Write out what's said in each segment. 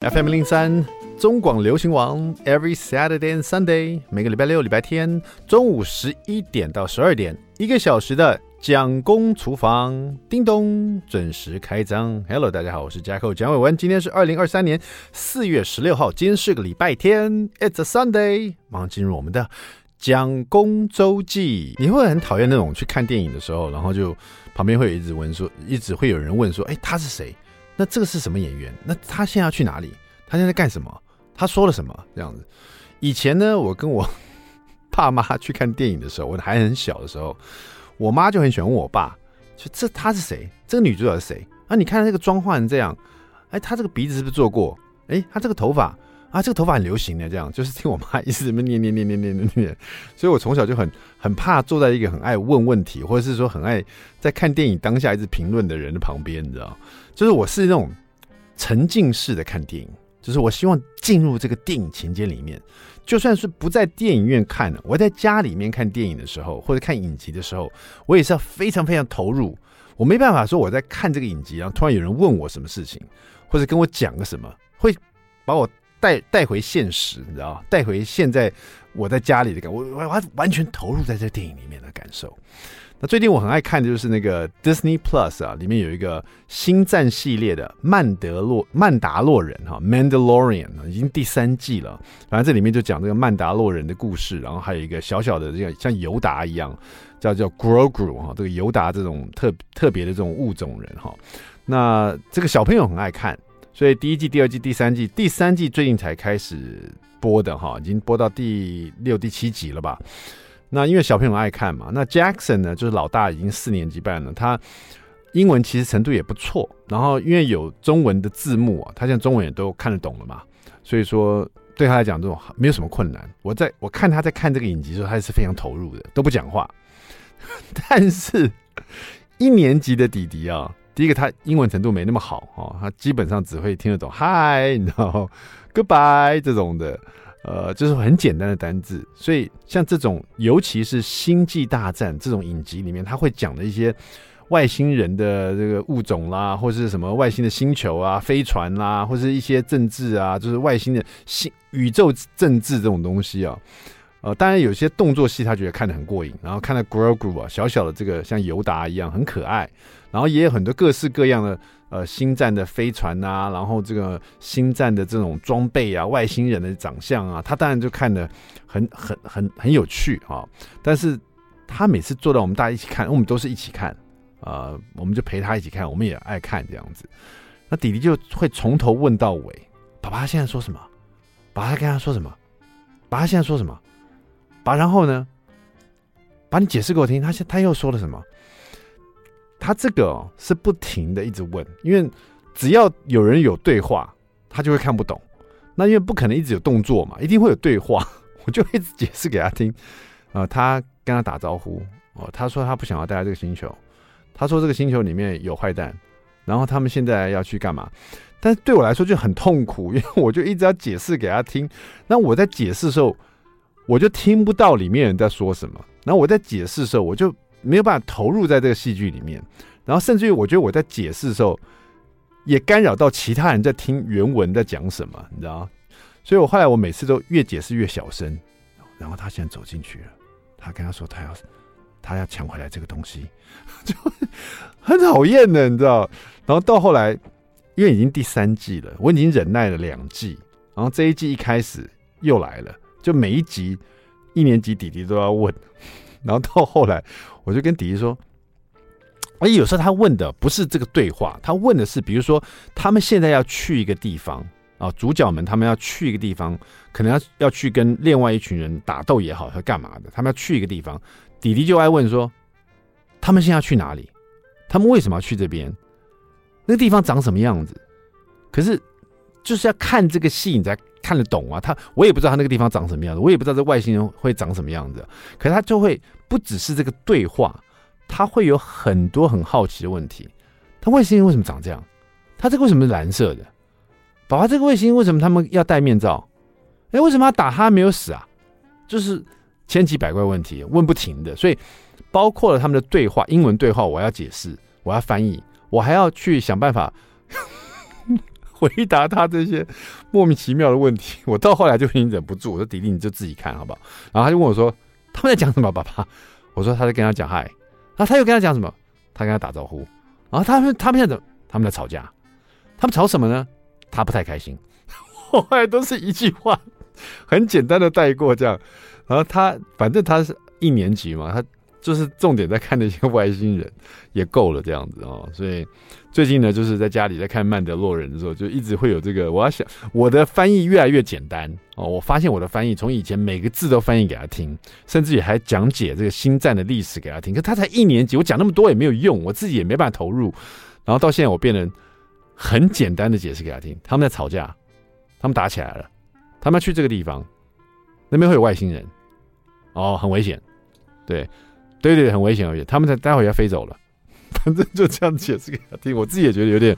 FM 零三中广流行网，Every Saturday and Sunday，每个礼拜六、礼拜天中午十一点到十二点，一个小时的蒋公厨房，叮咚准时开张。Hello，大家好，我是 jack 蒋伟文，今天是二零二三年四月十六号，今天是个礼拜天，It's a Sunday，马上进入我们的蒋公周记。你会很讨厌那种去看电影的时候，然后就旁边会有一直问说，一直会有人问说，哎，他是谁？那这个是什么演员？那他现在要去哪里？他现在干什么？他说了什么？这样子。以前呢，我跟我爸妈去看电影的时候，我还很小的时候，我妈就很喜欢问我爸，就这他是谁？这个女主角是谁？啊，你看这个妆化成这样，哎，他这个鼻子是不是做过？哎，他这个头发。啊，这个头发很流行的，这样就是听我妈一直这么念念念念念念念，所以我从小就很很怕坐在一个很爱问问题，或者是说很爱在看电影当下一直评论的人的旁边，你知道？就是我是那种沉浸式的看电影，就是我希望进入这个电影情节里面，就算是不在电影院看，我在家里面看电影的时候，或者看影集的时候，我也是要非常非常投入。我没办法说我在看这个影集，然后突然有人问我什么事情，或者跟我讲个什么，会把我。带带回现实，你知道带回现在我在家里的感，我我完完全投入在这电影里面的感受。那最近我很爱看的就是那个 Disney Plus 啊，里面有一个星战系列的曼德洛曼达洛人哈 Mandalorian 已经第三季了。反正这里面就讲这个曼达洛人的故事，然后还有一个小小的这个像尤达一样，叫叫 Grogu 哈，这个尤达这种特特别的这种物种人哈。那这个小朋友很爱看。所以第一季、第二季、第三季，第三季最近才开始播的哈，已经播到第六、第七集了吧？那因为小朋友爱看嘛，那 Jackson 呢，就是老大，已经四年级半了，他英文其实程度也不错。然后因为有中文的字幕啊，他现在中文也都看得懂了嘛，所以说对他来讲这种没有什么困难。我在我看他在看这个影集的时候，他是非常投入的，都不讲话。但是一年级的弟弟啊。第一个，他英文程度没那么好哦，他基本上只会听得懂 “Hi”，你知道 “Goodbye” 这种的，呃，就是很简单的单字。所以像这种，尤其是《星际大战》这种影集里面，他会讲的一些外星人的这个物种啦，或是什么外星的星球啊、飞船啦，或是一些政治啊，就是外星的星宇宙政治这种东西啊。呃，当然有些动作戏他觉得看得很过瘾，然后看到 Grogu 啊，小小的这个像尤达一样很可爱。然后也有很多各式各样的呃星战的飞船啊，然后这个星战的这种装备啊，外星人的长相啊，他当然就看得很很很很有趣啊。但是他每次坐到我们大家一起看，我们都是一起看，呃，我们就陪他一起看，我们也爱看这样子。那弟弟就会从头问到尾，爸爸现在说什么？爸爸跟他说什么？爸爸现在说什么？把，然后呢？把你解释给我听，他现他又说了什么？他这个，是不停的一直问，因为只要有人有对话，他就会看不懂。那因为不可能一直有动作嘛，一定会有对话，我就一直解释给他听。呃，他跟他打招呼哦，他说他不想要待在这个星球，他说这个星球里面有坏蛋，然后他们现在要去干嘛？但是对我来说就很痛苦，因为我就一直要解释给他听。那我在解释的时候，我就听不到里面人在说什么。然后我在解释的时候，我就。没有办法投入在这个戏剧里面，然后甚至于我觉得我在解释的时候，也干扰到其他人在听原文在讲什么，你知道？所以我后来我每次都越解释越小声，然后他现在走进去了，他跟他说他要他要抢回来这个东西，就很讨厌的，你知道？然后到后来，因为已经第三季了，我已经忍耐了两季，然后这一季一开始又来了，就每一集一年级弟弟都要问。然后到后来，我就跟弟弟说：“哎，有时候他问的不是这个对话，他问的是，比如说他们现在要去一个地方啊，主角们他们要去一个地方，可能要要去跟另外一群人打斗也好，或干嘛的，他们要去一个地方。弟弟就爱问说：他们现在要去哪里？他们为什么要去这边？那个地方长什么样子？可是就是要看这个戏，你才。”看得懂啊，他我也不知道他那个地方长什么样子，我也不知道这外星人会长什么样子。可是他就会不只是这个对话，他会有很多很好奇的问题。他外星人为什么长这样？他这个为什么是蓝色的？宝宝，这个外星为什么他们要戴面罩？哎，为什么要打他没有死啊？就是千奇百怪问题问不停的，所以包括了他们的对话，英文对话，我要解释，我要翻译，我还要去想办法。回答他这些莫名其妙的问题。我到后来就已经忍不住，我说：“迪迪，你就自己看好不好？”然后他就问我说：“他们在讲什么，爸爸？” 我说：“他在跟他讲嗨。”然后他又跟他讲什么？他跟他打招呼。然后他们他们现在怎么？他们在吵架。他们吵什么呢？他不太开心。后来都是一句话，很简单的带过这样。然后他反正他是一年级嘛，他。就是重点在看那些外星人也够了这样子哦，所以最近呢，就是在家里在看曼德洛人的时候，就一直会有这个。我要想我的翻译越来越简单哦，我发现我的翻译从以前每个字都翻译给他听，甚至也还讲解这个星战的历史给他听。可他才一年级，我讲那么多也没有用，我自己也没办法投入。然后到现在，我变得很简单的解释给他听。他们在吵架，他们打起来了，他们要去这个地方，那边会有外星人哦，很危险，对。对对，很危险而已。他们在待会要飞走了，反正就这样解释给他听。我自己也觉得有点、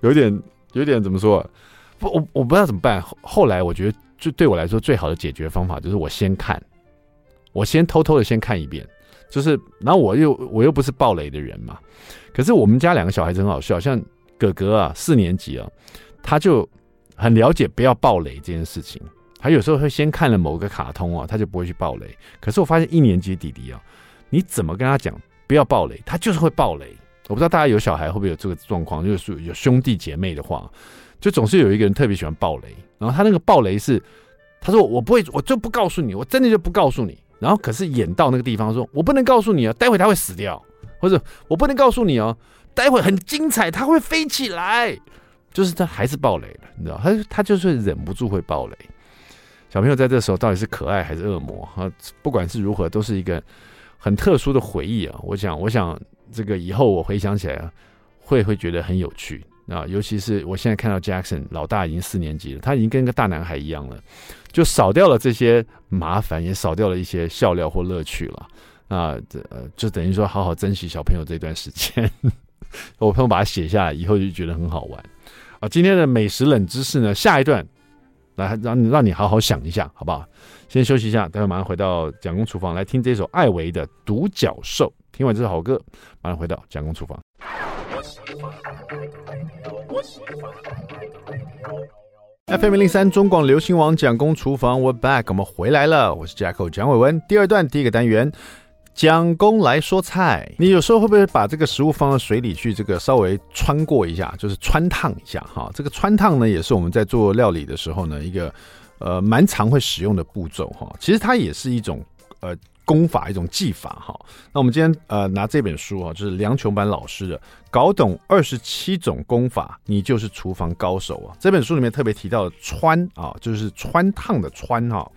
有点、有点怎么说？不，我我不知道怎么办。后后来我觉得，就对我来说最好的解决方法就是我先看，我先偷偷的先看一遍。就是，然后我又我又不是暴雷的人嘛。可是我们家两个小孩子很好笑，像哥哥啊，四年级啊，他就很了解不要暴雷这件事情。他有时候会先看了某个卡通啊，他就不会去暴雷。可是我发现一年级弟弟啊。你怎么跟他讲不要暴雷，他就是会暴雷。我不知道大家有小孩会不会有这个状况，就是有兄弟姐妹的话，就总是有一个人特别喜欢暴雷。然后他那个暴雷是，他说我不会，我就不告诉你，我真的就不告诉你。然后可是演到那个地方说，我不能告诉你啊，待会他会死掉，或者我不能告诉你哦，待会很精彩，他会飞起来，就是他还是暴雷了，你知道，他他就是忍不住会暴雷。小朋友在这时候到底是可爱还是恶魔啊？不管是如何，都是一个。很特殊的回忆啊！我想，我想这个以后我回想起来，会会觉得很有趣啊。尤其是我现在看到 Jackson 老大已经四年级了，他已经跟个大男孩一样了，就少掉了这些麻烦，也少掉了一些笑料或乐趣了啊。这呃，就等于说好好珍惜小朋友这段时间。我朋友把它写下来以后就觉得很好玩啊。今天的美食冷知识呢，下一段来让你让你好好想一下，好不好？先休息一下，待会马上回到蒋公厨房来听这首艾维的《独角兽》。听完这首好歌，马上回到蒋公厨房。FM 零零三中广流行网蒋公厨房，We're back，我们回来了。我是 Jacko 蒋伟文。第二段第一个单元，蒋公来说菜。你有时候会不会把这个食物放到水里去，这个稍微穿过一下，就是穿烫一下哈？这个穿烫呢，也是我们在做料理的时候呢一个。呃，蛮常会使用的步骤哈，其实它也是一种呃功法，一种技法哈。那我们今天呃拿这本书啊，就是梁琼版老师的《搞懂二十七种功法，你就是厨房高手》啊。这本书里面特别提到的汆啊，就是汆烫的汆哈。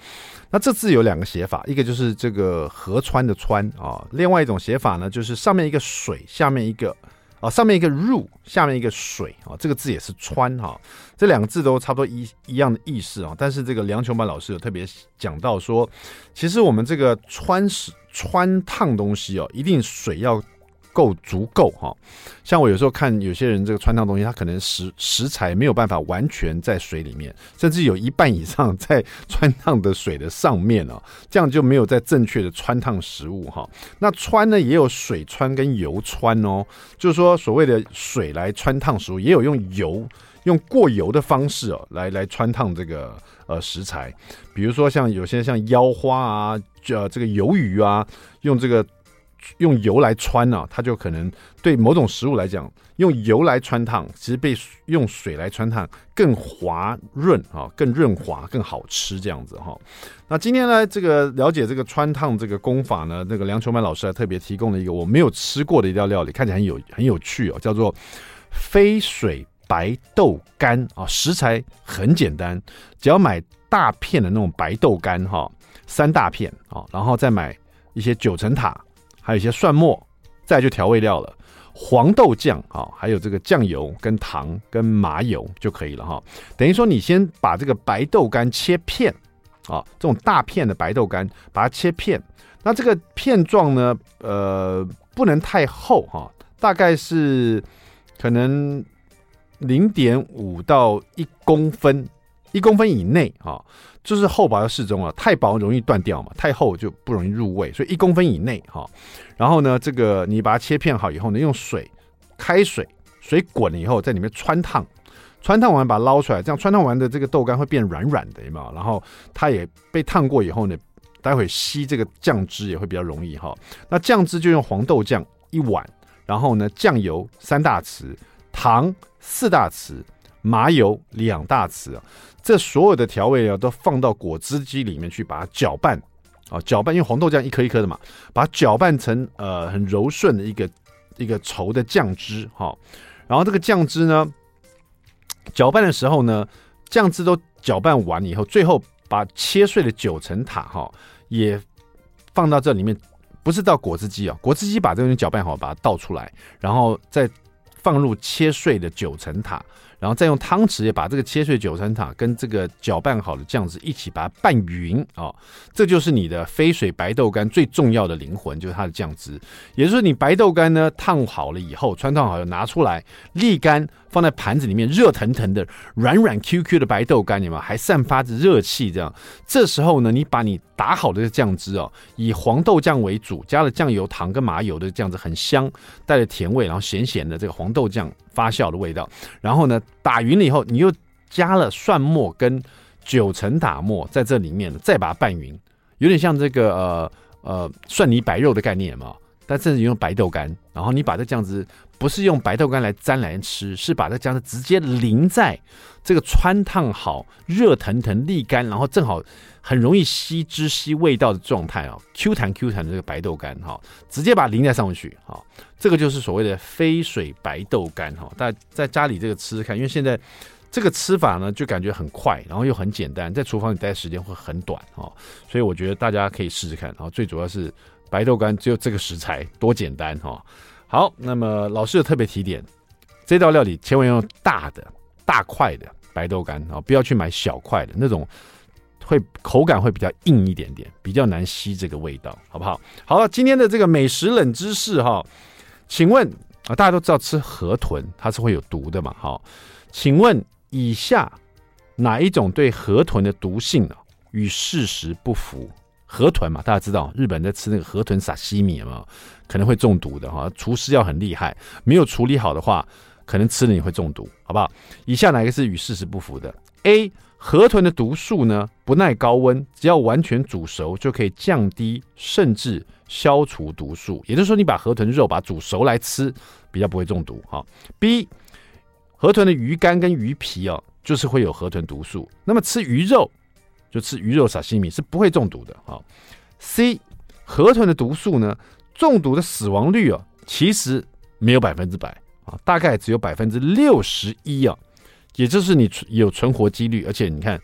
那这字有两个写法，一个就是这个河川的川啊，另外一种写法呢，就是上面一个水，下面一个。啊，上面一个入，下面一个水啊，这个字也是穿哈，这两个字都差不多一一样的意思啊。但是这个梁琼曼老师有特别讲到说，其实我们这个穿是穿烫东西哦，一定水要。够足够哈，像我有时候看有些人这个穿烫东西，他可能食食材没有办法完全在水里面，甚至有一半以上在穿烫的水的上面哦，这样就没有在正确的穿烫食物哈。那穿呢也有水穿跟油穿哦，就是说所谓的水来穿烫食物，也有用油用过油的方式哦来来穿烫这个呃食材，比如说像有些像腰花啊，呃这个鱿鱼啊，用这个。用油来穿呢、啊，它就可能对某种食物来讲，用油来穿烫，其实比用水来穿烫更滑润啊，更润滑，更好吃这样子哈。那今天呢，这个了解这个穿烫这个功法呢，那个梁琼板老师还特别提供了一个我没有吃过的一道料理，看起来很有很有趣哦，叫做飞水白豆干啊。食材很简单，只要买大片的那种白豆干哈，三大片啊，然后再买一些九层塔。还有一些蒜末，再就调味料了，黄豆酱啊，还有这个酱油跟糖跟麻油就可以了哈。等于说你先把这个白豆干切片啊，这种大片的白豆干把它切片，那这个片状呢，呃，不能太厚哈，大概是可能零点五到一公分，一公分以内啊。就是厚薄要适中啊，太薄容易断掉嘛，太厚就不容易入味，所以一公分以内哈。然后呢，这个你把它切片好以后呢，用水开水，水滚了以后在里面汆烫，汆烫完把它捞出来，这样汆烫完的这个豆干会变软软的，有没有？然后它也被烫过以后呢，待会吸这个酱汁也会比较容易哈。那酱汁就用黄豆酱一碗，然后呢酱油三大匙，糖四大匙，麻油两大匙啊。这所有的调味料都放到果汁机里面去，把它搅拌啊，搅拌，因为黄豆酱一颗一颗的嘛，把它搅拌成呃很柔顺的一个一个稠的酱汁哈。然后这个酱汁呢，搅拌的时候呢，酱汁都搅拌完以后，最后把切碎的九层塔哈也放到这里面，不是到果汁机啊，果汁机把这个东西搅拌好，把它倒出来，然后再放入切碎的九层塔。然后再用汤匙也把这个切碎九层塔跟这个搅拌好的酱汁一起把它拌匀啊、哦，这就是你的飞水白豆干最重要的灵魂，就是它的酱汁。也就是说，你白豆干呢烫好了以后，穿烫好了拿出来沥干。放在盘子里面，热腾腾的、软软 Q Q 的白豆干，里面还散发着热气。这样，这时候呢，你把你打好的酱汁哦，以黄豆酱为主，加了酱油、糖跟麻油的酱汁，很香，带着甜味，然后咸咸的这个黄豆酱发酵的味道。然后呢，打匀了以后，你又加了蒜末跟九层塔末在这里面，再把它拌匀，有点像这个呃呃蒜泥白肉的概念嘛。但甚至用白豆干，然后你把这酱汁。不是用白豆干来沾来吃，是把这酱汁直接淋在这个汆烫好、热腾腾沥干，然后正好很容易吸汁吸味道的状态啊，Q 弹 Q 弹的这个白豆干哈，直接把它淋在上面去哈，这个就是所谓的飞水白豆干哈。大家在家里这个吃吃看，因为现在这个吃法呢，就感觉很快，然后又很简单，在厨房里待的时间会很短哈，所以我觉得大家可以试试看。然后最主要是白豆干只有这个食材，多简单哈。好，那么老师有特别提点，这道料理千万要用大的、大块的白豆干啊，不要去买小块的那种，会口感会比较硬一点点，比较难吸这个味道，好不好？好了，今天的这个美食冷知识哈，请问啊，大家都知道吃河豚它是会有毒的嘛？好，请问以下哪一种对河豚的毒性呢与事实不符？河豚嘛，大家知道日本在吃那个河豚撒西米嘛，可能会中毒的哈，厨师要很厉害，没有处理好的话，可能吃了你会中毒，好不好？以下哪个是与事实不符的？A. 河豚的毒素呢，不耐高温，只要完全煮熟就可以降低甚至消除毒素，也就是说，你把河豚肉把它煮熟来吃，比较不会中毒哈。B. 河豚的鱼肝跟鱼皮哦，就是会有河豚毒素，那么吃鱼肉。就吃鱼肉沙西米是不会中毒的啊。C 河豚的毒素呢，中毒的死亡率啊，其实没有百分之百啊，大概只有百分之六十一啊，也就是你有存活几率，而且你看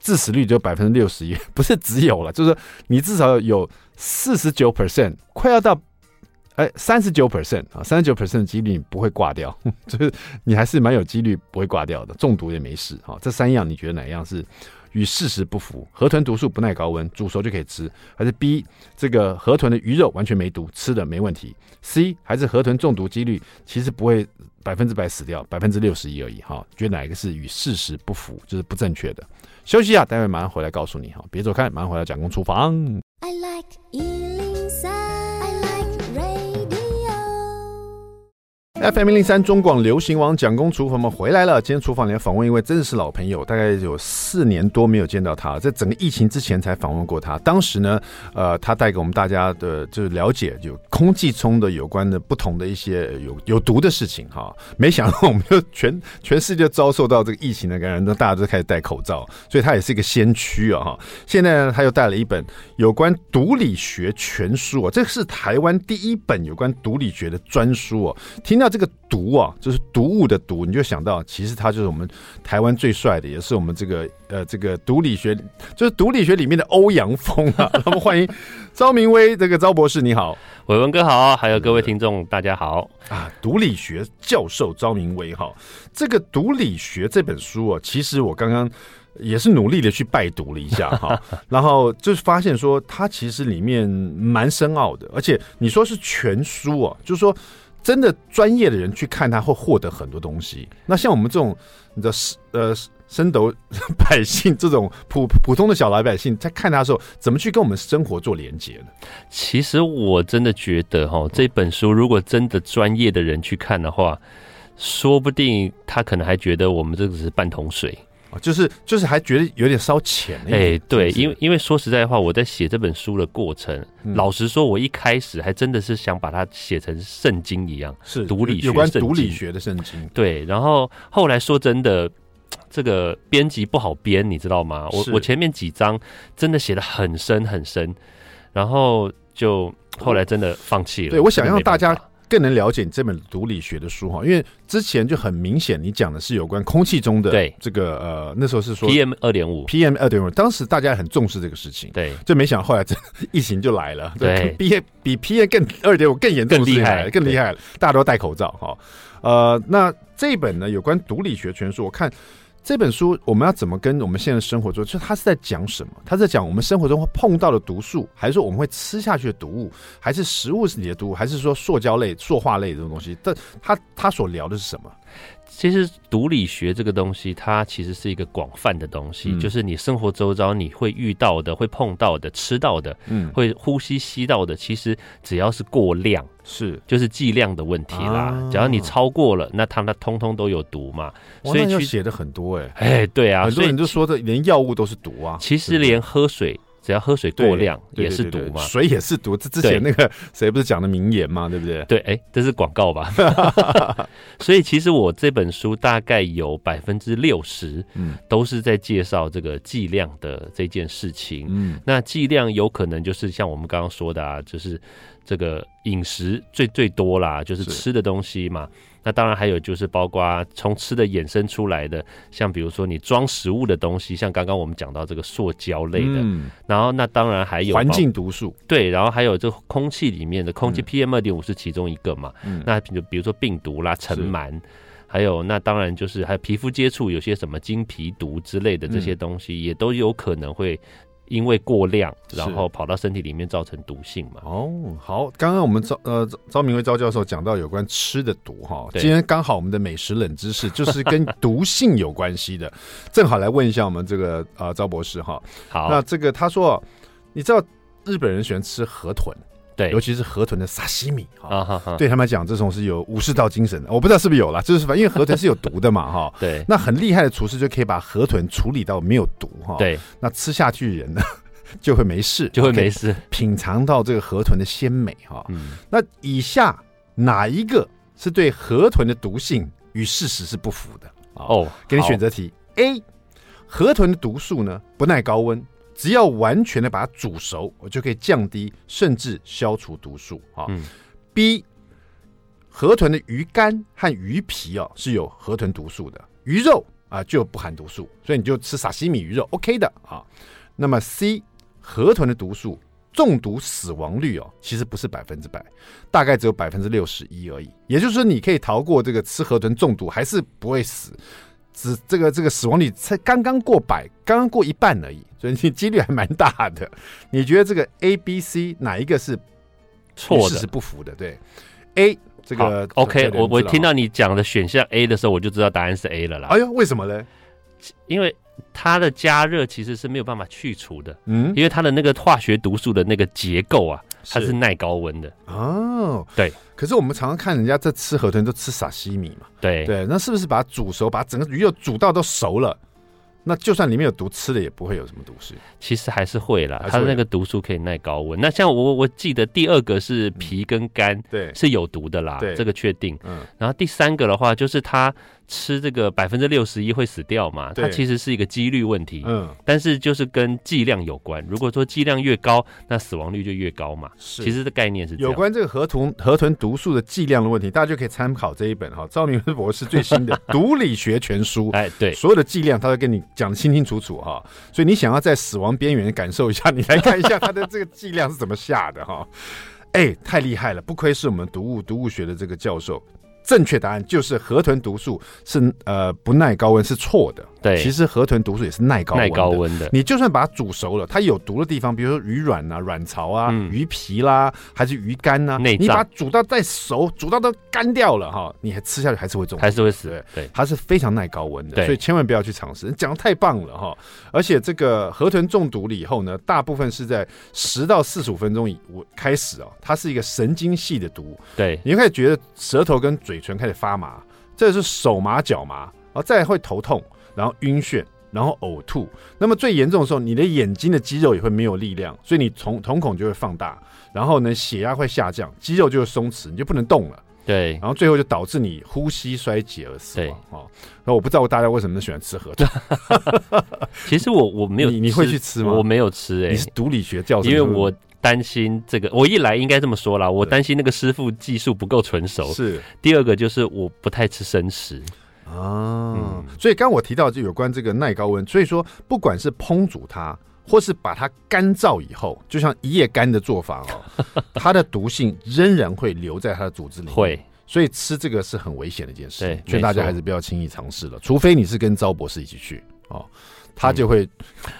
致死率只有百分之六十一，不是只有了，就是你至少有四十九 percent，快要到哎三十九 percent 啊，三十九 percent 的几率你不会挂掉，就是你还是蛮有几率不会挂掉的，中毒也没事哈。这三样你觉得哪一样是？与事实不符，河豚毒素不耐高温，煮熟就可以吃，还是 B 这个河豚的鱼肉完全没毒，吃的没问题？C 还是河豚中毒几率其实不会百分之百死掉，百分之六十一而已。哈，觉得哪一个是与事实不符，就是不正确的？休息一下，待会马上回来告诉你哈，别走开，马上回来讲公厨房。I like FM 零三中广流行网蒋公厨房们回来了。今天厨房里访问一位真的是老朋友，大概有四年多没有见到他，在整个疫情之前才访问过他。当时呢，呃，他带给我们大家的就是了解有空气中的有关的不同的一些有有毒的事情哈。没想到我们就全全世界遭受到这个疫情的感染，那大家都开始戴口罩，所以他也是一个先驱啊哈。现在呢，他又带了一本有关毒理学全书啊，这是台湾第一本有关毒理学的专书哦。听到。这个毒啊，就是毒物的毒，你就想到，其实他就是我们台湾最帅的，也是我们这个呃这个毒理学，就是毒理学里面的欧阳锋啊。那么欢迎昭明威这个昭博士，你好，伟文哥好，还有各位听众大家好啊。毒理学教授昭明威哈，这个毒理学这本书啊，其实我刚刚也是努力的去拜读了一下哈，然后就是发现说它其实里面蛮深奥的，而且你说是全书啊，就是说。真的专业的人去看，他会获得很多东西。那像我们这种你的呃升斗百姓，这 种普普通的小老百姓，在看他的时候，怎么去跟我们生活做连接呢？其实我真的觉得哈，这本书如果真的专业的人去看的话，说不定他可能还觉得我们这个只是半桶水。就是就是还觉得有点烧钱哎、欸，对，因为因为说实在话，我在写这本书的过程，嗯、老实说，我一开始还真的是想把它写成圣经一样，是读理学有关读理学的圣经。对，然后后来说真的，这个编辑不好编，你知道吗？我我前面几章真的写的很深很深，然后就后来真的放弃了。对，我想让大家。更能了解你这本毒理学的书哈，因为之前就很明显，你讲的是有关空气中的这个呃，那时候是说 PM 二点五，PM 二点五，当时大家很重视这个事情，对，就没想到后来这疫情就来了，对，比比 PM 更二点五更严重，更厉害，更厉害了，大家都戴口罩哈。呃，那这一本呢，有关毒理学全书，我看。这本书我们要怎么跟我们现在的生活中？就它是在讲什么？它在讲我们生活中会碰到的毒素，还是说我们会吃下去的毒物，还是食物是你的毒物，还是说塑胶类、塑化类这种东西？但它它所聊的是什么？其实毒理学这个东西，它其实是一个广泛的东西，嗯、就是你生活周遭你会遇到的、会碰到的、吃到的、嗯，会呼吸吸到的，其实只要是过量，是就是剂量的问题啦。啊、只要你超过了，那它那通通都有毒嘛。所以去写的很多哎、欸，哎，对啊，很多人就说的连药物都是毒啊。其实连喝水。只要喝水过量也是毒嘛，水也是毒。这之前那个谁不是讲的名言嘛，对不对？对，哎、欸，这是广告吧？所以其实我这本书大概有百分之六十，嗯，都是在介绍这个剂量的这件事情。嗯，那剂量有可能就是像我们刚刚说的啊，就是这个饮食最最多啦，就是吃的东西嘛。那当然还有就是包括从吃的衍生出来的，像比如说你装食物的东西，像刚刚我们讲到这个塑胶类的，嗯、然后那当然还有环境毒素，对，然后还有这空气里面的空气 PM 二点五是其中一个嘛，嗯、那就比如说病毒啦、尘螨，还有那当然就是还有皮肤接触有些什么金皮毒之类的这些东西，也都有可能会。因为过量，然后跑到身体里面造成毒性嘛。哦，好，刚刚我们赵呃赵明威赵教授讲到有关吃的毒哈，今天刚好我们的美食冷知识 就是跟毒性有关系的，正好来问一下我们这个呃赵博士哈。好，那这个他说，你知道日本人喜欢吃河豚。对，尤其是河豚的沙西米哈，对他们来讲，这种是有武士道精神的。我不知道是不是有了，就是反因为河豚是有毒的嘛哈。对，那很厉害的厨师就可以把河豚处理到没有毒哈。对，那吃下去人呢 就会没事，就会没事，品尝到这个河豚的鲜美哈。嗯，那以下哪一个是对河豚的毒性与事实是不符的？哦，给你选择题：A，河豚的毒素呢不耐高温。只要完全的把它煮熟，我就可以降低甚至消除毒素啊。嗯、B 河豚的鱼肝和鱼皮哦是有河豚毒素的，鱼肉啊就不含毒素，所以你就吃沙西米鱼肉 OK 的啊。那么 C 河豚的毒素中毒死亡率哦其实不是百分之百，大概只有百分之六十一而已。也就是说你可以逃过这个吃河豚中毒，还是不会死。只这个这个死亡率才刚刚过百，刚刚过一半而已，所以你几率还蛮大的。你觉得这个 A、B、C 哪一个是错的？是不符的？对，A 这个 OK，我我听到你讲的选项 A 的时候，我就知道答案是 A 了啦。哎呦，为什么呢？因为它的加热其实是没有办法去除的，嗯，因为它的那个化学毒素的那个结构啊，它是耐高温的哦。对。可是我们常常看人家在吃河豚都吃撒西米嘛，对对，那是不是把它煮熟，把整个鱼肉煮到都熟了？那就算里面有毒，吃了也不会有什么毒素。其实还是会啦，它的那个毒素可以耐高温。那像我我记得第二个是皮跟肝，对，是有毒的啦，这个确定。嗯，然后第三个的话就是它。吃这个百分之六十一会死掉嘛？它其实是一个几率问题，嗯，但是就是跟剂量有关。如果说剂量越高，那死亡率就越高嘛。是，其实的概念是。有关这个河豚河豚毒素的剂量的问题，大家就可以参考这一本哈，赵明威博士最新的 《毒理学全书》。哎，对，所有的剂量他都跟你讲的清清楚楚哈。所以你想要在死亡边缘感受一下，你来看一下他的这个剂量是怎么下的哈。哎，太厉害了，不愧是我们毒物毒物学的这个教授。正确答案就是河豚毒素是呃不耐高温是错的。对，其实河豚毒素也是耐高温的。耐高温的，你就算把它煮熟了，它有毒的地方，比如说鱼卵啊、卵巢啊、嗯、鱼皮啦，还是鱼肝呐、啊，你把它煮到再熟，煮到都干掉了哈，你还吃下去还是会中毒，还是会死。对，它是非常耐高温的，所以千万不要去尝试。你讲的太棒了哈！而且这个河豚中毒了以后呢，大部分是在十到四十五分钟以开始哦，它是一个神经系的毒。对，你会开始觉得舌头跟嘴唇开始发麻。这是手麻脚麻，然后再会头痛，然后晕眩，然后呕吐。那么最严重的时候，你的眼睛的肌肉也会没有力量，所以你瞳瞳孔就会放大，然后呢，血压会下降，肌肉就会松弛，你就不能动了。对，然后最后就导致你呼吸衰竭而死亡。哦，那我不知道大家为什么喜欢吃河豚。其实我我没有你，你会去吃吗？我没有吃诶、欸。你是毒理学教授，因为我担心这个，我一来应该这么说啦，我担心那个师傅技术不够纯熟。是。第二个就是我不太吃生食啊，嗯、所以刚刚我提到就有关这个耐高温，所以说不管是烹煮它。或是把它干燥以后，就像一夜干的做法哦，它的毒性仍然会留在它的组织里面。会，所以吃这个是很危险的一件事，劝大家还是不要轻易尝试了。除非你是跟招博士一起去哦，他就会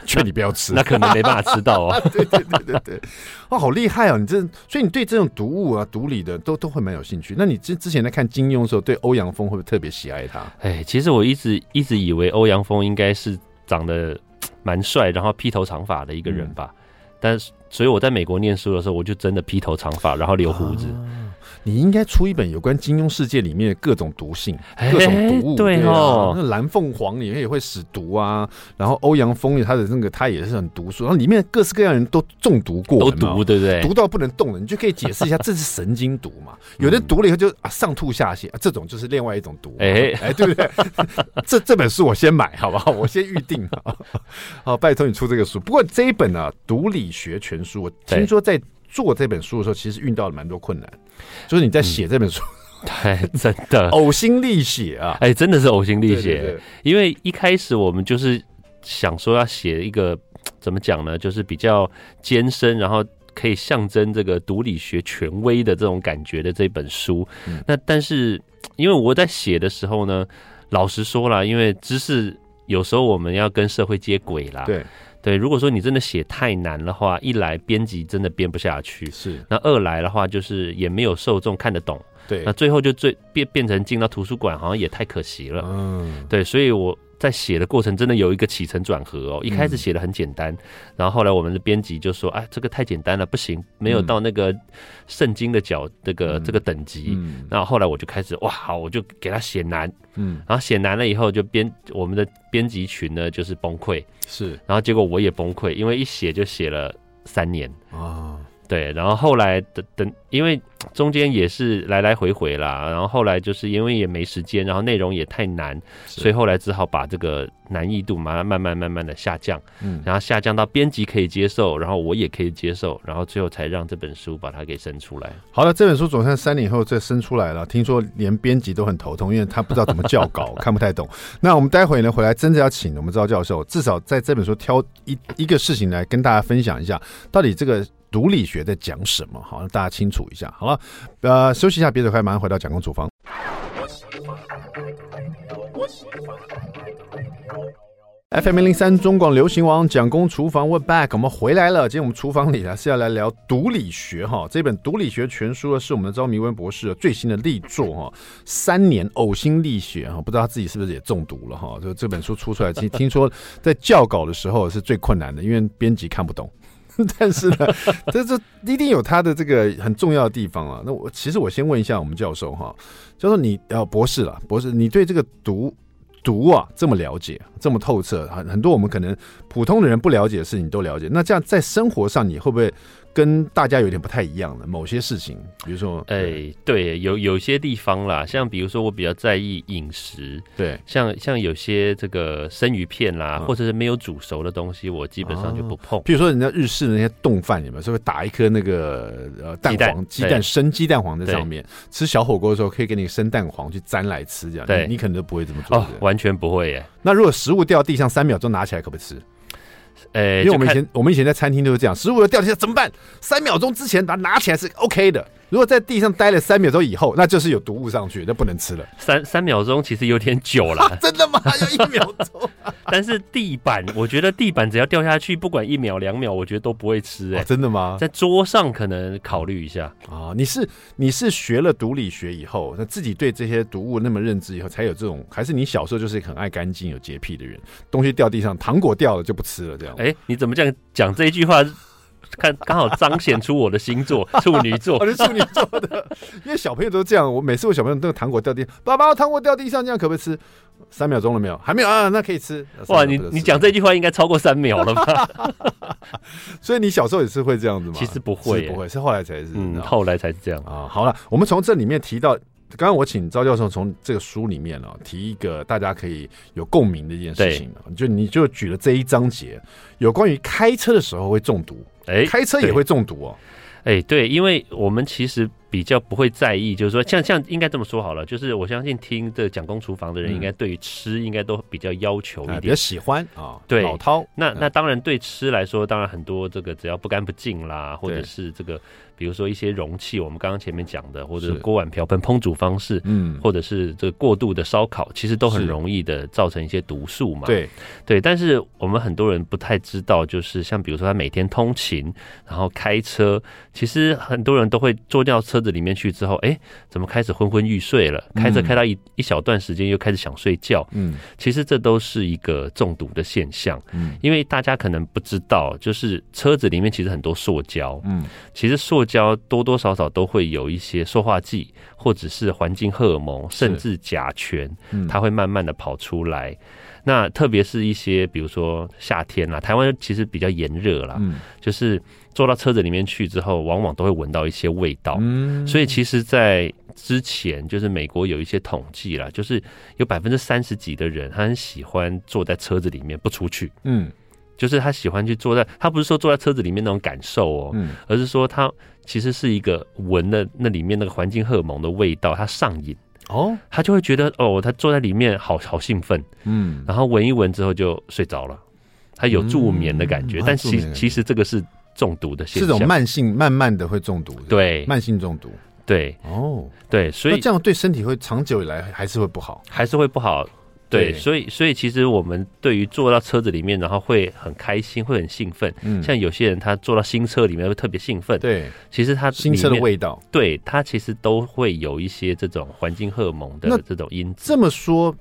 劝你不要吃，嗯那，可能没办法吃到哦。对对对对对，哦，好厉害哦！你这，所以你对这种毒物啊、毒理的都都会蛮有兴趣。那你之之前在看金庸的时候，对欧阳锋会不会特别喜爱他？哎，其实我一直一直以为欧阳锋应该是长得。蛮帅，然后披头长发的一个人吧，嗯、但是所以我在美国念书的时候，我就真的披头长发，然后留胡子。啊你应该出一本有关金庸世界里面的各种毒性、各种毒物，对哦。那蓝凤凰里面也会使毒啊，然后欧阳锋他的那个他也是很毒素，然后里面各式各样人都中毒过，都毒对不对？毒到不能动了，你就可以解释一下，这是神经毒嘛？有的毒了以后就啊上吐下泻，啊，这种就是另外一种毒。哎哎，对不对？这这本书我先买好不好？我先预定好，好，拜托你出这个书。不过这一本呢，啊，毒理学全书，我听说在做这本书的时候，其实遇到了蛮多困难。就是你在写这本书，对、嗯，真的呕心沥血啊！哎，真的是呕心沥血。因为一开始我们就是想说要写一个怎么讲呢？就是比较艰深，然后可以象征这个毒理学权威的这种感觉的这本书。嗯、那但是因为我在写的时候呢，老实说了，因为知识有时候我们要跟社会接轨啦。对。对，如果说你真的写太难的话，一来编辑真的编不下去，是；那二来的话，就是也没有受众看得懂，对。那最后就最变变成进到图书馆，好像也太可惜了，嗯，对。所以我。在写的过程真的有一个起承转合哦，一开始写的很简单，嗯、然后后来我们的编辑就说：“哎，这个太简单了，不行，没有到那个圣经的角这个、嗯、这个等级。嗯”然后后来我就开始哇，好，我就给他写难，嗯，然后写难了以后就编我们的编辑群呢就是崩溃，是，然后结果我也崩溃，因为一写就写了三年。啊。对，然后后来等等，因为中间也是来来回回啦，然后后来就是因为也没时间，然后内容也太难，所以后来只好把这个难易度慢慢慢慢慢慢的下降，嗯，然后下降到编辑可以接受，然后我也可以接受，然后最后才让这本书把它给生出来。好了，这本书总算三年以后再生出来了，听说连编辑都很头痛，因为他不知道怎么校稿，看不太懂。那我们待会呢回来真的要请我们赵教授，至少在这本书挑一一个事情来跟大家分享一下，到底这个。毒理学在讲什么？好，让大家清楚一下。好了，呃，休息一下，别走开，马上回到蒋公厨房。FM 零零三中广流行王蒋公厨房，We back，我们回来了。今天我们厨房里啊是要来聊毒理学哈。这本《毒理学全书》呢是我们的张铭文博士最新的力作哈。三年呕心沥血哈，不知道他自己是不是也中毒了哈？就这本书出出来，其实听说在校稿的时候是最困难的，因为编辑看不懂。但是呢，这这一定有他的这个很重要的地方啊。那我其实我先问一下我们教授哈，教授你呃博士了，博士你对这个毒毒啊这么了解，这么透彻，很很多我们可能普通的人不了解的事情都了解。那这样在生活上你会不会？跟大家有点不太一样的某些事情，比如说，哎、欸，对，有有些地方啦，像比如说我比较在意饮食，对，像像有些这个生鱼片啦，嗯、或者是没有煮熟的东西，我基本上就不碰。比、哦、如说人家日式的那些冻饭，里面是会打一颗那个呃蛋黄鸡蛋生鸡蛋黄在上面，吃小火锅的时候可以给你生蛋黄去沾来吃，这样，对。你，你可能都不会这么做哦，完全不会耶。那如果食物掉地上三秒钟拿起来可不可以吃？呃，因为我们以前我们以前在餐厅都是这样，食物要掉地下怎么办？三秒钟之前把它拿起来是 OK 的。如果在地上待了三秒钟以后，那就是有毒物上去，那不能吃了。三三秒钟其实有点久了，真的吗？还有一秒钟？但是地板，我觉得地板只要掉下去，不管一秒两秒，我觉得都不会吃。哎，真的吗？在桌上可能考虑一下啊。你是你是学了毒理学以后，那自己对这些毒物那么认知以后，才有这种？还是你小时候就是很爱干净、有洁癖的人？东西掉地上，糖果掉了就不吃了，这样？哎，你怎么这样讲这一句话？看刚好彰显出我的星座处女座，我是处女座的。因为小朋友都这样，我每次我小朋友那个糖果掉地，爸爸糖果掉地上，这样可不可以吃？三秒钟了没有？还没有啊？那可以吃。哇，你你讲这句话应该超过三秒了吧？所以你小时候也是会这样子吗？其实不会，不会，是后来才是，嗯，后来才是这样啊。好了，我们从这里面提到。刚刚我请赵教授从这个书里面哦提一个大家可以有共鸣的一件事情，就你就举了这一章节，有关于开车的时候会中毒，哎，开车也会中毒哦，哎，对，因为我们其实。比较不会在意，就是说，像像应该这么说好了，就是我相信听这蒋公厨房的人，应该对于吃应该都比较要求一点，嗯、比较喜欢啊。对，老涛。那那当然对吃来说，当然很多这个只要不干不净啦，或者是这个，比如说一些容器，我们刚刚前面讲的，或者锅碗瓢盆烹煮方式，嗯，或者是这个过度的烧烤，其实都很容易的造成一些毒素嘛。对对，但是我们很多人不太知道，就是像比如说他每天通勤，然后开车，其实很多人都会坐掉车子里面去之后。哎，怎么开始昏昏欲睡了？开车开到一一小段时间，又开始想睡觉。嗯，其实这都是一个中毒的现象。嗯，因为大家可能不知道，就是车子里面其实很多塑胶。嗯，其实塑胶多多少少都会有一些塑化剂，或者是环境荷尔蒙，甚至甲醛，它会慢慢的跑出来。那特别是一些，比如说夏天啦，台湾其实比较炎热啦，嗯，就是坐到车子里面去之后，往往都会闻到一些味道，嗯，所以其实，在之前就是美国有一些统计啦，就是有百分之三十几的人，他很喜欢坐在车子里面不出去，嗯，就是他喜欢去坐在，他不是说坐在车子里面那种感受哦，嗯，而是说他其实是一个闻了那里面那个环境荷尔蒙的味道，他上瘾。哦，他就会觉得哦，他坐在里面好好兴奋，嗯，然后闻一闻之后就睡着了，他有助眠的感觉，嗯、但其其实这个是中毒的现象，是种慢性慢慢的会中毒，对，慢性中毒，对，哦，对，所以这样对身体会长久以来还是会不好，还是会不好。对，所以所以其实我们对于坐到车子里面，然后会很开心，会很兴奋。嗯，像有些人他坐到新车里面会特别兴奋。对，其实他新车的味道，对，他其实都会有一些这种环境荷尔蒙的这种因子。这么说，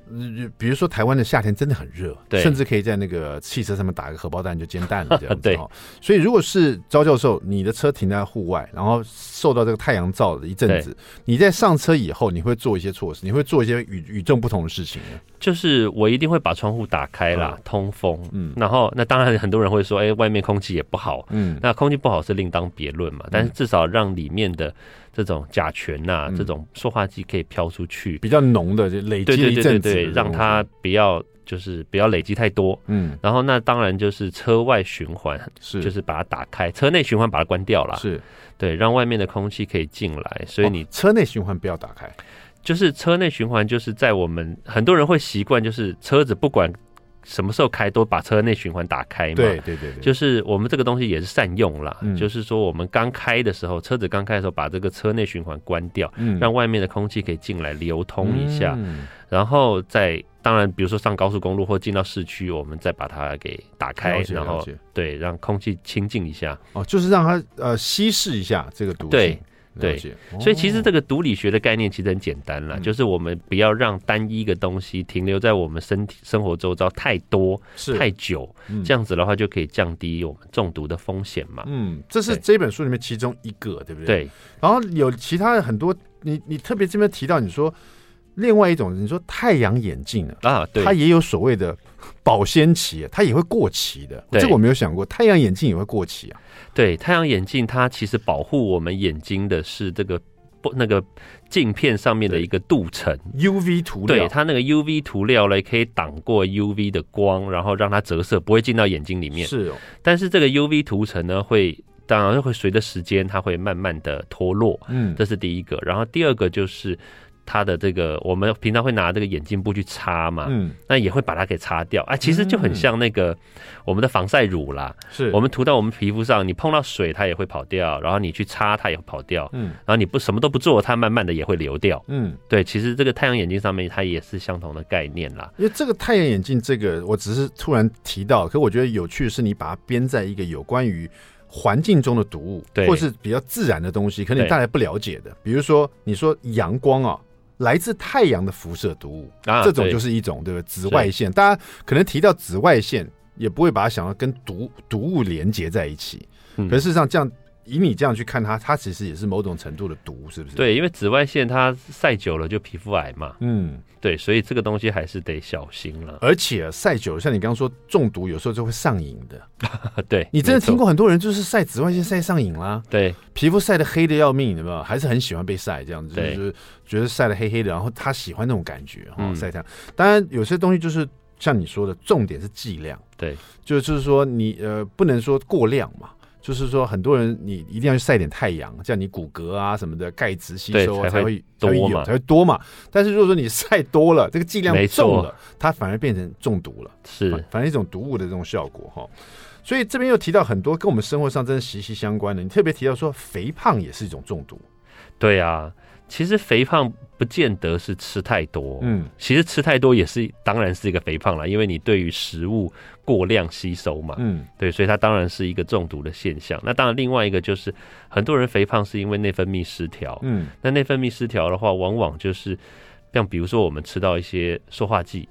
比如说台湾的夏天真的很热，对，甚至可以在那个汽车上面打个荷包蛋就煎蛋了 这样子。对，所以如果是招教授，你的车停在户外，然后受到这个太阳照了一阵子，你在上车以后，你会做一些措施，你会做一些与与众不同的事情呢？就是我一定会把窗户打开啦，嗯、通风。嗯，然后那当然很多人会说，哎、欸，外面空气也不好。嗯，那空气不好是另当别论嘛。但是至少让里面的这种甲醛呐、啊，嗯、这种塑化剂可以飘出去，比较浓的就累积一阵子，对对对对，让它不要就是不要累积太多。嗯，然后那当然就是车外循环，是就是把它打开，车内循环把它关掉了。是，对，让外面的空气可以进来。所以你、哦、车内循环不要打开。就是车内循环，就是在我们很多人会习惯，就是车子不管什么时候开，都把车内循环打开嘛。对对对对，就是我们这个东西也是善用啦。嗯，就是说我们刚开的时候，车子刚开的时候，把这个车内循环关掉，嗯，让外面的空气可以进来流通一下，嗯，然后再当然，比如说上高速公路或进到市区，我们再把它给打开，然后对，让空气清净一下。哦，就是让它呃稀释一下这个毒性。对。对，所以其实这个毒理学的概念其实很简单啦，就是我们不要让单一个东西停留在我们身体生活周遭太多、太久，这样子的话就可以降低我们中毒的风险嘛。嗯，这是这本书里面其中一个，对不对？对。然后有其他的很多，你你特别这边提到，你说另外一种，你说太阳眼镜啊，对，它也有所谓的保鲜期，它也会过期的。这个我没有想过，太阳眼镜也会过期啊。对，太阳眼镜，它其实保护我们眼睛的是这个不那个镜片上面的一个镀层 UV 涂料，对，它那个 UV 涂料呢，可以挡过 UV 的光，然后让它折射不会进到眼睛里面。是哦，但是这个 UV 涂层呢，会当然会随着时间，它会慢慢的脱落。嗯，这是第一个。然后第二个就是。它的这个，我们平常会拿这个眼镜布去擦嘛，嗯，那也会把它给擦掉。啊。其实就很像那个我们的防晒乳啦，是。我们涂到我们皮肤上，你碰到水它也会跑掉，然后你去擦它也会跑掉，嗯，然后你不什么都不做，它慢慢的也会流掉，嗯，对，其实这个太阳眼镜上面它也是相同的概念啦。因为这个太阳眼镜，这个我只是突然提到，可我觉得有趣的是，你把它编在一个有关于环境中的毒物，对，或是比较自然的东西，可能你大家不了解的，比如说你说阳光啊。来自太阳的辐射毒物，啊，这种就是一种对吧？紫外线，大家可能提到紫外线，也不会把它想到跟毒毒物连接在一起。嗯、可是事实上，这样以你这样去看它，它其实也是某种程度的毒，是不是？对，因为紫外线它晒久了就皮肤癌嘛。嗯，对，所以这个东西还是得小心了。而且晒久了，像你刚刚说中毒，有时候就会上瘾的。对，你真的听过很多人就是晒紫外线晒上瘾啦。对，皮肤晒得黑的要命，有没有？还是很喜欢被晒这样子，就是觉得晒得黑黑的，然后他喜欢那种感觉哈，晒太阳。嗯、当然，有些东西就是。像你说的，重点是剂量，对，就就是说你呃不能说过量嘛，就是说很多人你一定要去晒点太阳，这样你骨骼啊什么的钙质吸收啊才会多嘛，才会多嘛。但是如果说你晒多了，这个剂量重了，它反而变成中毒了，是反正一种毒物的这种效果哈。所以这边又提到很多跟我们生活上真的息息相关的，你特别提到说肥胖也是一种中毒，对啊。其实肥胖不见得是吃太多，嗯，其实吃太多也是，当然是一个肥胖了，因为你对于食物过量吸收嘛，嗯，对，所以它当然是一个中毒的现象。那当然，另外一个就是很多人肥胖是因为内分泌失调，嗯，那内分泌失调的话，往往就是像比如说我们吃到一些塑化剂，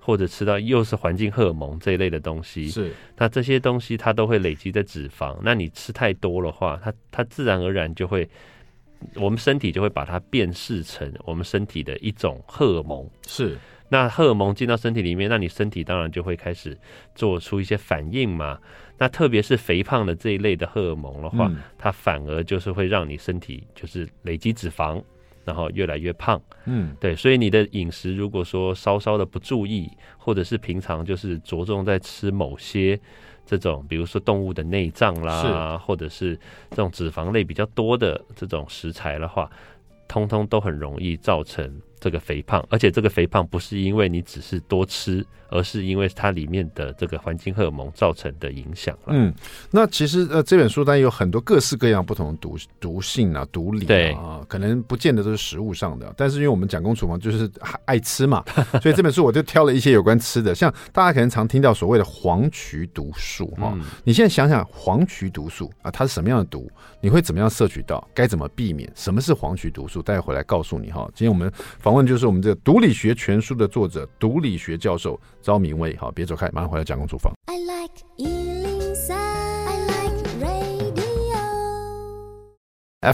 或者吃到又是环境荷尔蒙这一类的东西，是，那这些东西它都会累积在脂肪，那你吃太多的话，它它自然而然就会。我们身体就会把它辨识成我们身体的一种荷尔蒙，是。那荷尔蒙进到身体里面，那你身体当然就会开始做出一些反应嘛。那特别是肥胖的这一类的荷尔蒙的话，嗯、它反而就是会让你身体就是累积脂肪，然后越来越胖。嗯，对。所以你的饮食如果说稍稍的不注意，或者是平常就是着重在吃某些。这种比如说动物的内脏啦，或者是这种脂肪类比较多的这种食材的话，通通都很容易造成这个肥胖，而且这个肥胖不是因为你只是多吃。而是因为它里面的这个环境荷尔蒙造成的影响了。嗯，那其实呃这本书当然有很多各式各样不同的毒毒性啊、毒理啊，对可能不见得都是食物上的。但是因为我们讲公厨房就是爱吃嘛，所以这本书我就挑了一些有关吃的，像大家可能常听到所谓的黄曲毒素哈。嗯、你现在想想黄曲毒素啊，它是什么样的毒？你会怎么样摄取到？该怎么避免？什么是黄曲毒素？待会回来告诉你哈。今天我们访问就是我们这个《毒理学全书》的作者，毒理学教授。昭明威，好，别走开，马上回来讲公厨房。I like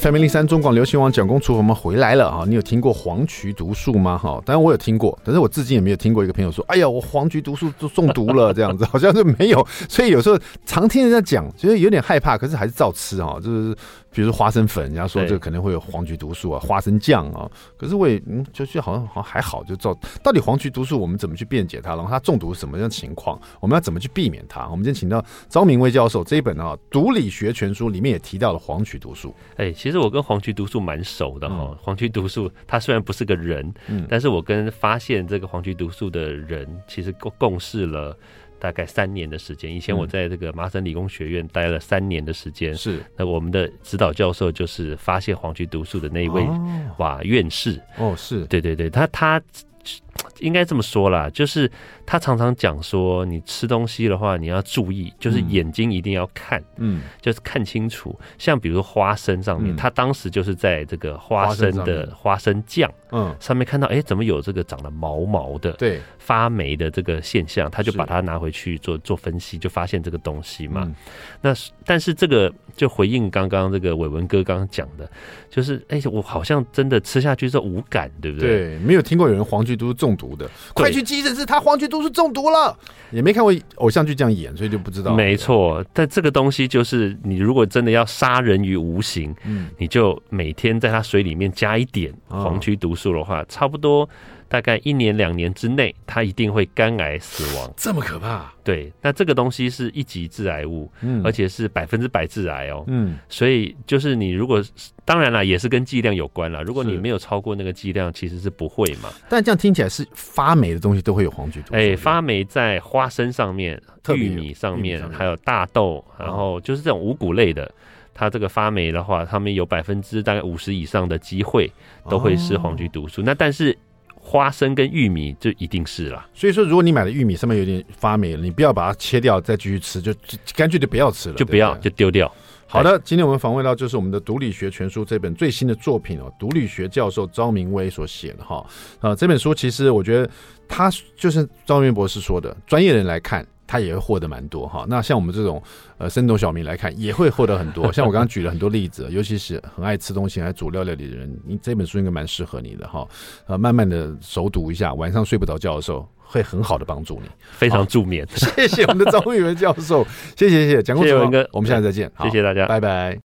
FM 零零三中广流行网蒋公厨房，我们回来了啊！你有听过黄曲毒素吗？哈，当然我有听过，但是我至今也没有听过一个朋友说：“哎呀，我黄曲毒素都中毒了。”这样子 好像是没有。所以有时候常听人家讲，觉得有点害怕，可是还是照吃啊。就是比如说花生粉，人家说这个可能会有黄曲毒素啊，花生酱啊。可是我也嗯，就觉得好像好像还好，就照。到底黄曲毒素我们怎么去辨解它？然后它中毒什么样的情况？我们要怎么去避免它？我们今天请到张明威教授这一本啊《毒理学全书》里面也提到了黄曲毒素。哎，其实我跟黄曲毒素蛮熟的哈，嗯、黄曲毒素它虽然不是个人，嗯，但是我跟发现这个黄曲毒素的人其实共共事了大概三年的时间。以前我在这个麻省理工学院待了三年的时间，是、嗯。那我们的指导教授就是发现黄曲毒素的那一位哇院士。哦，是。对对对，他他应该这么说啦，就是。他常常讲说，你吃东西的话，你要注意，就是眼睛一定要看，嗯，就是看清楚。像比如说花生上面，他当时就是在这个花生的花生酱，嗯，上面看到，哎，怎么有这个长得毛毛的，对，发霉的这个现象，他就把它拿回去做做分析，就发现这个东西嘛。那但是这个就回应刚刚这个伟文哥刚刚讲的，就是哎，我好像真的吃下去之后无感，对不对？对，没有听过有人黄曲毒中毒的，快去急诊室，他黄曲毒。素中毒了，也没看过偶像剧这样演，所以就不知道。没错，但这个东西就是你如果真的要杀人于无形，嗯，你就每天在他水里面加一点黄曲毒素的话，哦、差不多。大概一年两年之内，它一定会肝癌死亡。这么可怕？对，那这个东西是一级致癌物，嗯，而且是百分之百致癌哦，嗯，所以就是你如果当然了，也是跟剂量有关了。如果你没有超过那个剂量，其实是不会嘛。但这样听起来是发霉的东西都会有黄曲毒素。哎，发霉在花生上面、玉米上面，上面还有大豆，然后就是这种五谷类的，哦、它这个发霉的话，它们有百分之大概五十以上的机会都会是黄曲毒素。哦、那但是。花生跟玉米就一定是了，所以说如果你买的玉米上面有点发霉了，你不要把它切掉再继续吃，就干脆就不要吃了，就不要，就丢掉。好的，今天我们访问到就是我们的《毒理学全书》这本最新的作品哦，毒理学教授张明威所写的哈啊，这本书其实我觉得他就是张明博士说的，专业人来看。他也会获得蛮多哈。那像我们这种呃生动小民来看，也会获得很多。像我刚刚举了很多例子，尤其是很爱吃东西、爱煮料理的人，你这本书应该蛮适合你的哈。呃，慢慢的熟读一下，晚上睡不着觉的时候，会很好的帮助你。非常助眠。谢谢我们的张玉文教授，谢谢谢谢蒋公主，谢谢文哥，我们下次再见，谢谢大家，拜拜。